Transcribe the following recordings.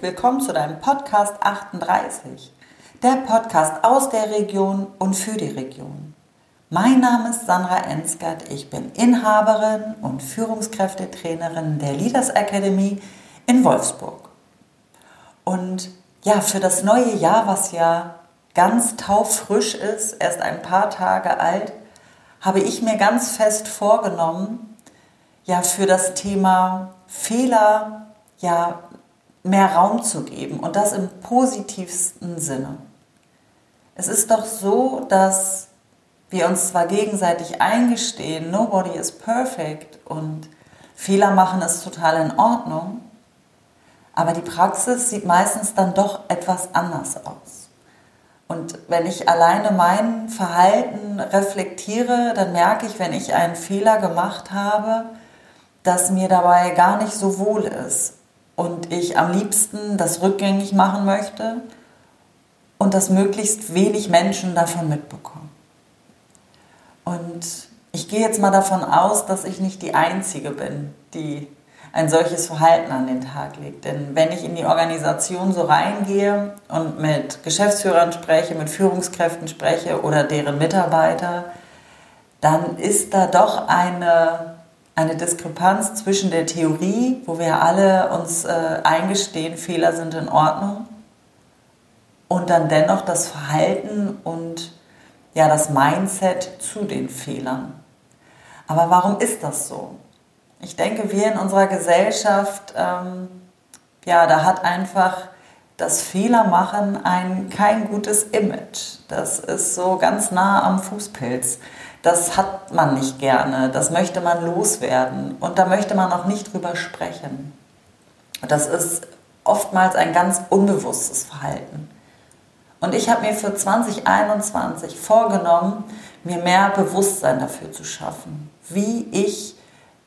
willkommen zu deinem Podcast 38, der Podcast aus der Region und für die Region. Mein Name ist Sandra Enskert, ich bin Inhaberin und Führungskräftetrainerin der Leaders Academy in Wolfsburg. Und ja, für das neue Jahr, was ja ganz taufrisch ist, erst ein paar Tage alt, habe ich mir ganz fest vorgenommen, ja, für das Thema Fehler, ja, mehr Raum zu geben und das im positivsten Sinne. Es ist doch so, dass wir uns zwar gegenseitig eingestehen, nobody is perfect und Fehler machen ist total in Ordnung, aber die Praxis sieht meistens dann doch etwas anders aus. Und wenn ich alleine mein Verhalten reflektiere, dann merke ich, wenn ich einen Fehler gemacht habe, dass mir dabei gar nicht so wohl ist und ich am liebsten das rückgängig machen möchte und dass möglichst wenig Menschen davon mitbekommen. Und ich gehe jetzt mal davon aus, dass ich nicht die Einzige bin, die ein solches Verhalten an den Tag legt. Denn wenn ich in die Organisation so reingehe und mit Geschäftsführern spreche, mit Führungskräften spreche oder deren Mitarbeiter, dann ist da doch eine eine Diskrepanz zwischen der Theorie, wo wir alle uns äh, eingestehen, Fehler sind in Ordnung, und dann dennoch das Verhalten und ja, das Mindset zu den Fehlern. Aber warum ist das so? Ich denke, wir in unserer Gesellschaft, ähm, ja, da hat einfach das Fehlermachen ein kein gutes Image. Das ist so ganz nah am Fußpilz das hat man nicht gerne, das möchte man loswerden und da möchte man auch nicht drüber sprechen. Das ist oftmals ein ganz unbewusstes Verhalten. Und ich habe mir für 2021 vorgenommen, mir mehr Bewusstsein dafür zu schaffen, wie ich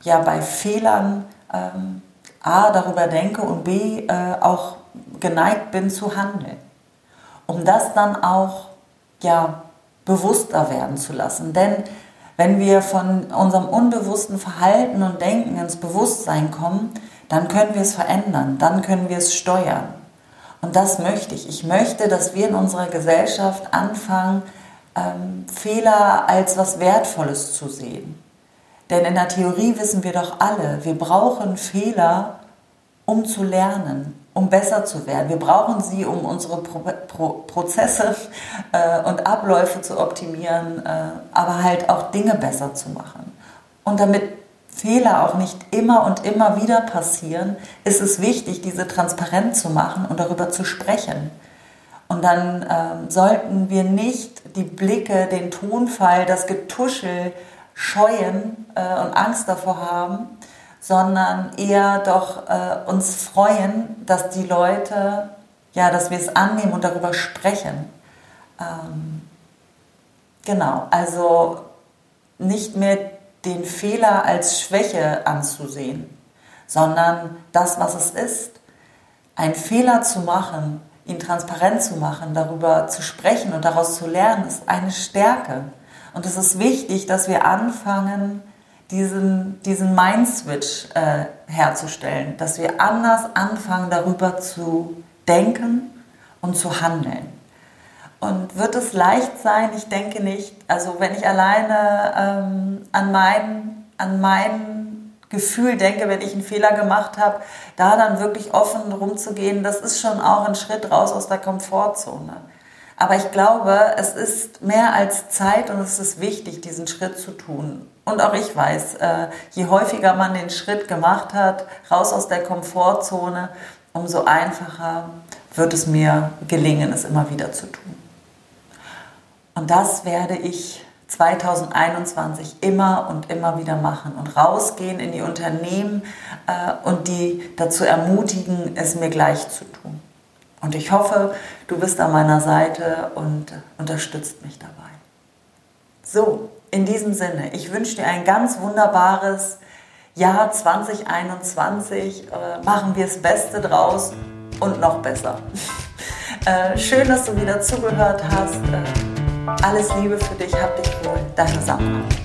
ja bei Fehlern ähm, A darüber denke und B äh, auch geneigt bin zu handeln. Um das dann auch ja bewusster werden zu lassen. Denn wenn wir von unserem unbewussten Verhalten und Denken ins Bewusstsein kommen, dann können wir es verändern, dann können wir es steuern. Und das möchte ich. Ich möchte, dass wir in unserer Gesellschaft anfangen, ähm, Fehler als was Wertvolles zu sehen. Denn in der Theorie wissen wir doch alle, wir brauchen Fehler, um zu lernen, um besser zu werden. Wir brauchen sie, um unsere Pro Pro Prozesse äh, und Abläufe zu optimieren, äh, aber halt auch Dinge besser zu machen. Und damit Fehler auch nicht immer und immer wieder passieren, ist es wichtig, diese transparent zu machen und darüber zu sprechen. Und dann ähm, sollten wir nicht die Blicke, den Tonfall, das Getuschel scheuen äh, und Angst davor haben, sondern eher doch äh, uns freuen, dass die Leute, ja, dass wir es annehmen und darüber sprechen. Ähm, genau, also nicht mehr den Fehler als Schwäche anzusehen, sondern das, was es ist. Einen Fehler zu machen, ihn transparent zu machen, darüber zu sprechen und daraus zu lernen, ist eine Stärke. Und es ist wichtig, dass wir anfangen, diesen, diesen Mind-Switch äh, herzustellen, dass wir anders anfangen, darüber zu denken und zu handeln. Und wird es leicht sein? Ich denke nicht. Also wenn ich alleine ähm, an, mein, an mein Gefühl denke, wenn ich einen Fehler gemacht habe, da dann wirklich offen rumzugehen, das ist schon auch ein Schritt raus aus der Komfortzone. Aber ich glaube, es ist mehr als Zeit und es ist wichtig, diesen Schritt zu tun. Und auch ich weiß, äh, je häufiger man den Schritt gemacht hat, raus aus der Komfortzone, umso einfacher wird es mir gelingen, es immer wieder zu tun. Und das werde ich 2021 immer und immer wieder machen und rausgehen in die Unternehmen äh, und die dazu ermutigen, es mir gleich zu tun. Und ich hoffe, du bist an meiner Seite und unterstützt mich dabei. So, in diesem Sinne, ich wünsche dir ein ganz wunderbares Jahr 2021. Äh, machen wir das Beste draus und noch besser. äh, schön, dass du wieder zugehört hast. Äh, alles Liebe für dich, hab dich wohl. Deine Sandra.